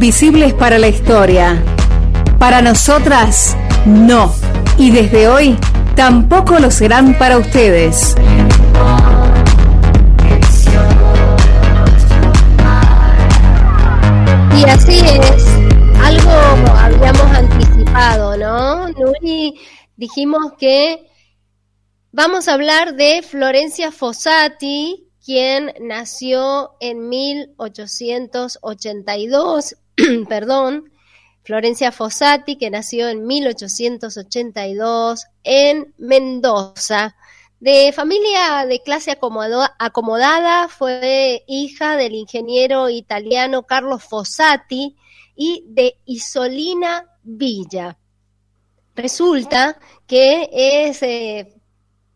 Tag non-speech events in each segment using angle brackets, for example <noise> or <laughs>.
invisibles para la historia. Para nosotras, no. Y desde hoy, tampoco lo serán para ustedes. Y así es, algo habíamos anticipado, ¿no? Nuri, dijimos que vamos a hablar de Florencia Fossati, quien nació en 1882, <coughs> perdón, Florencia Fossati, que nació en 1882 en Mendoza. De familia de clase acomodada, fue hija del ingeniero italiano Carlos Fossati y de Isolina Villa. Resulta que es eh,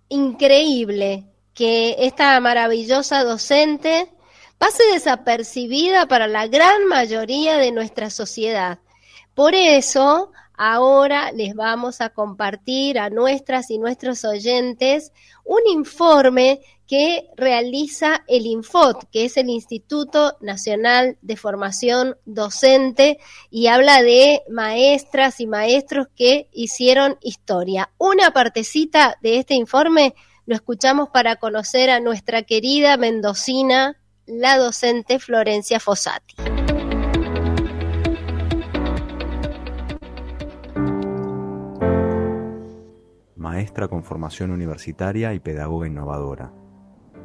increíble que esta maravillosa docente pase desapercibida para la gran mayoría de nuestra sociedad. Por eso, ahora les vamos a compartir a nuestras y nuestros oyentes un informe que realiza el INFOT, que es el Instituto Nacional de Formación Docente, y habla de maestras y maestros que hicieron historia. Una partecita de este informe lo escuchamos para conocer a nuestra querida mendocina, la docente Florencia Fossati. Maestra con formación universitaria y pedagoga innovadora.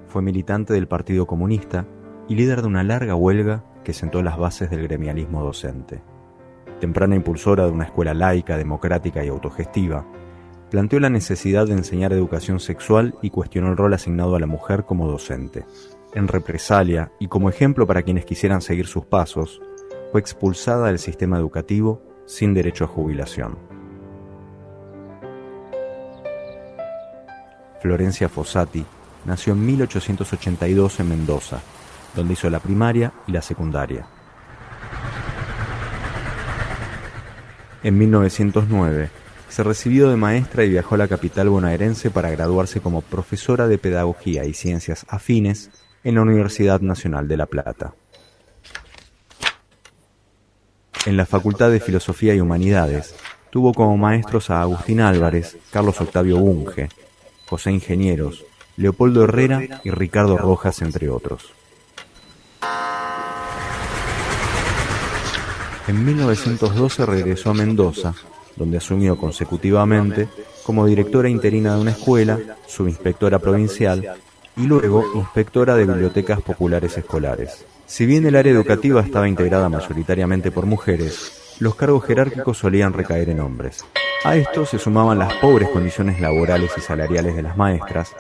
Fue militante del Partido Comunista y líder de una larga huelga que sentó las bases del gremialismo docente. Temprana impulsora de una escuela laica, democrática y autogestiva, planteó la necesidad de enseñar educación sexual y cuestionó el rol asignado a la mujer como docente. En represalia y como ejemplo para quienes quisieran seguir sus pasos, fue expulsada del sistema educativo sin derecho a jubilación. Florencia Fossati nació en 1882 en Mendoza, donde hizo la primaria y la secundaria. En 1909 se recibió de maestra y viajó a la capital bonaerense para graduarse como profesora de Pedagogía y Ciencias Afines en la Universidad Nacional de La Plata. En la Facultad de Filosofía y Humanidades tuvo como maestros a Agustín Álvarez, Carlos Octavio Bunge, José Ingenieros, Leopoldo Herrera y Ricardo Rojas, entre otros. En 1912 regresó a Mendoza donde asumió consecutivamente como directora interina de una escuela, subinspectora provincial y luego inspectora de bibliotecas populares escolares. Si bien el área educativa estaba integrada mayoritariamente por mujeres, los cargos jerárquicos solían recaer en hombres. A esto se sumaban las pobres condiciones laborales y salariales de las maestras,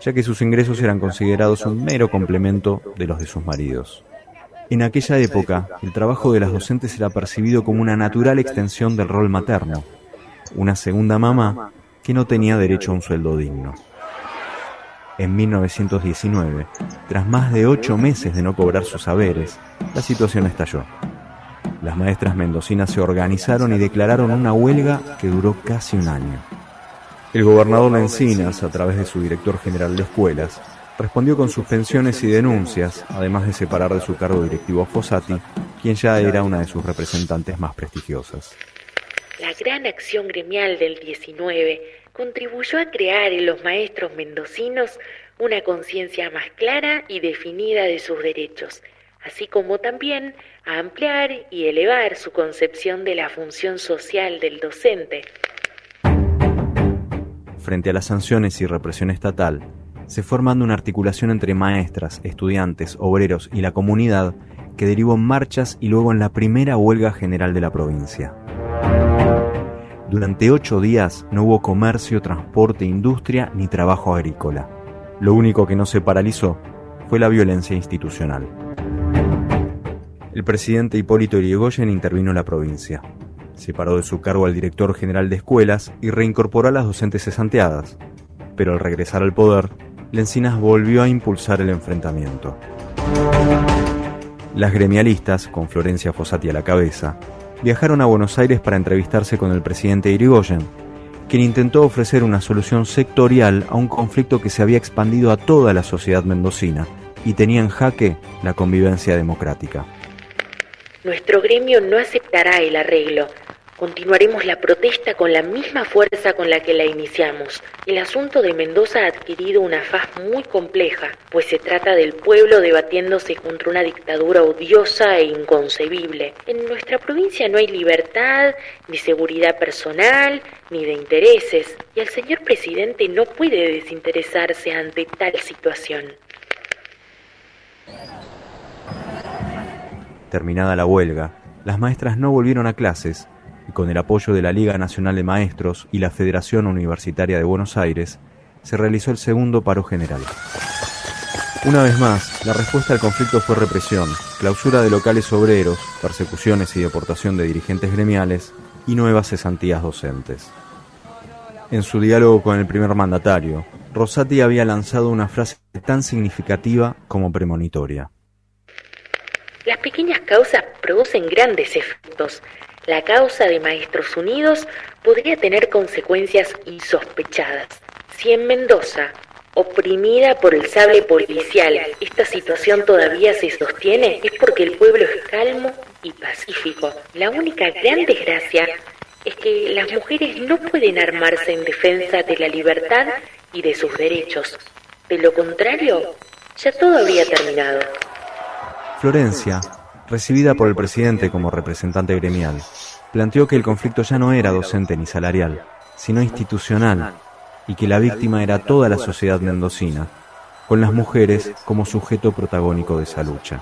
ya que sus ingresos eran considerados un mero complemento de los de sus maridos. En aquella época, el trabajo de las docentes era percibido como una natural extensión del rol materno, una segunda mamá que no tenía derecho a un sueldo digno. En 1919, tras más de ocho meses de no cobrar sus saberes, la situación estalló. Las maestras mendocinas se organizaron y declararon una huelga que duró casi un año. El gobernador Encinas, a través de su director general de escuelas, respondió con suspensiones y denuncias, además de separar de su cargo directivo a Fossati, quien ya era una de sus representantes más prestigiosas. La gran acción gremial del 19 contribuyó a crear en los maestros mendocinos una conciencia más clara y definida de sus derechos, así como también a ampliar y elevar su concepción de la función social del docente. Frente a las sanciones y represión estatal, se formando una articulación entre maestras, estudiantes, obreros y la comunidad que derivó en marchas y luego en la primera huelga general de la provincia. Durante ocho días no hubo comercio, transporte, industria ni trabajo agrícola. Lo único que no se paralizó fue la violencia institucional. El presidente Hipólito Yrigoyen intervino en la provincia. Separó de su cargo al director general de escuelas y reincorporó a las docentes cesanteadas. Pero al regresar al poder, Lencinas volvió a impulsar el enfrentamiento. Las gremialistas, con Florencia Fossati a la cabeza, viajaron a Buenos Aires para entrevistarse con el presidente Irigoyen, quien intentó ofrecer una solución sectorial a un conflicto que se había expandido a toda la sociedad mendocina y tenía en jaque la convivencia democrática. Nuestro gremio no aceptará el arreglo. Continuaremos la protesta con la misma fuerza con la que la iniciamos. El asunto de Mendoza ha adquirido una faz muy compleja, pues se trata del pueblo debatiéndose contra una dictadura odiosa e inconcebible. En nuestra provincia no hay libertad, ni seguridad personal, ni de intereses, y el señor presidente no puede desinteresarse ante tal situación. Terminada la huelga, las maestras no volvieron a clases y con el apoyo de la Liga Nacional de Maestros y la Federación Universitaria de Buenos Aires, se realizó el segundo paro general. Una vez más, la respuesta al conflicto fue represión, clausura de locales obreros, persecuciones y deportación de dirigentes gremiales y nuevas cesantías docentes. En su diálogo con el primer mandatario, Rosati había lanzado una frase tan significativa como premonitoria. Las pequeñas causas producen grandes efectos. La causa de Maestros Unidos podría tener consecuencias insospechadas. Si en Mendoza, oprimida por el sable policial, esta situación todavía se sostiene, es porque el pueblo es calmo y pacífico. La única gran desgracia es que las mujeres no pueden armarse en defensa de la libertad y de sus derechos. De lo contrario, ya todo habría terminado. Florencia, recibida por el presidente como representante gremial, planteó que el conflicto ya no era docente ni salarial, sino institucional, y que la víctima era toda la sociedad mendocina, con las mujeres como sujeto protagónico de esa lucha.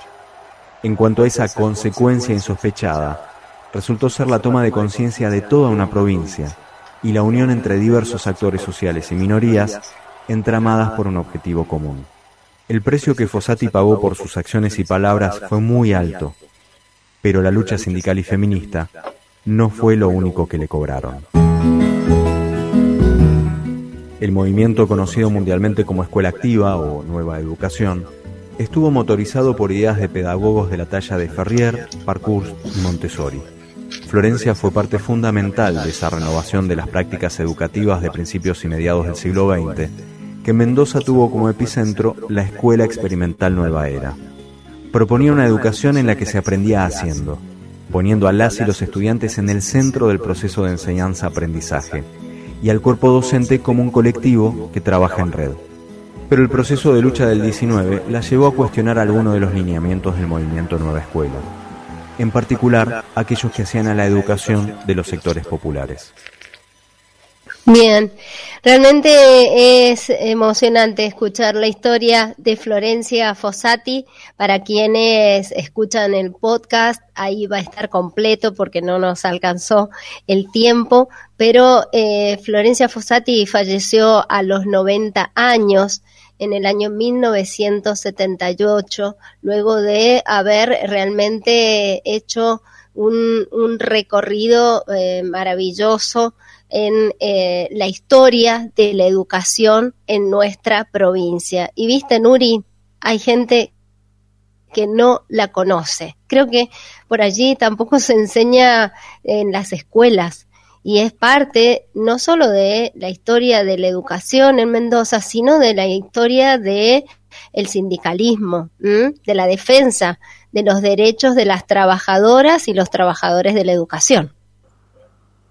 En cuanto a esa consecuencia insospechada, resultó ser la toma de conciencia de toda una provincia y la unión entre diversos actores sociales y minorías entramadas por un objetivo común. El precio que Fossati pagó por sus acciones y palabras fue muy alto, pero la lucha sindical y feminista no fue lo único que le cobraron. El movimiento conocido mundialmente como Escuela Activa o Nueva Educación estuvo motorizado por ideas de pedagogos de la talla de Ferrier, Parcours y Montessori. Florencia fue parte fundamental de esa renovación de las prácticas educativas de principios y mediados del siglo XX que Mendoza tuvo como epicentro la Escuela Experimental Nueva Era. Proponía una educación en la que se aprendía haciendo, poniendo a las y los estudiantes en el centro del proceso de enseñanza-aprendizaje y al cuerpo docente como un colectivo que trabaja en red. Pero el proceso de lucha del 19 la llevó a cuestionar algunos de los lineamientos del movimiento Nueva Escuela, en particular aquellos que hacían a la educación de los sectores populares. Bien, realmente es emocionante escuchar la historia de Florencia Fossati. Para quienes escuchan el podcast, ahí va a estar completo porque no nos alcanzó el tiempo, pero eh, Florencia Fossati falleció a los 90 años en el año 1978, luego de haber realmente hecho un, recorrido eh, maravilloso en eh, la historia de la educación en nuestra provincia. Y viste, Nuri, hay gente que no la conoce. Creo que por allí tampoco <laughs> se enseña en las escuelas y es parte no solo de la historia de la educación en Mendoza, sino de la historia de el sindicalismo, de la defensa de los derechos de las trabajadoras y los trabajadores de la educación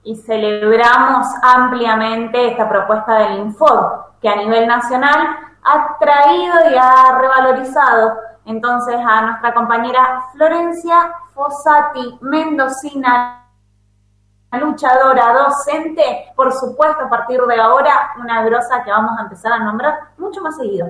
y celebramos ampliamente esta propuesta del Infod, que a nivel nacional ha traído y ha revalorizado entonces a nuestra compañera Florencia Fossati, mendocina, luchadora, docente, por supuesto a partir de ahora una grosa que vamos a empezar a nombrar mucho más seguido.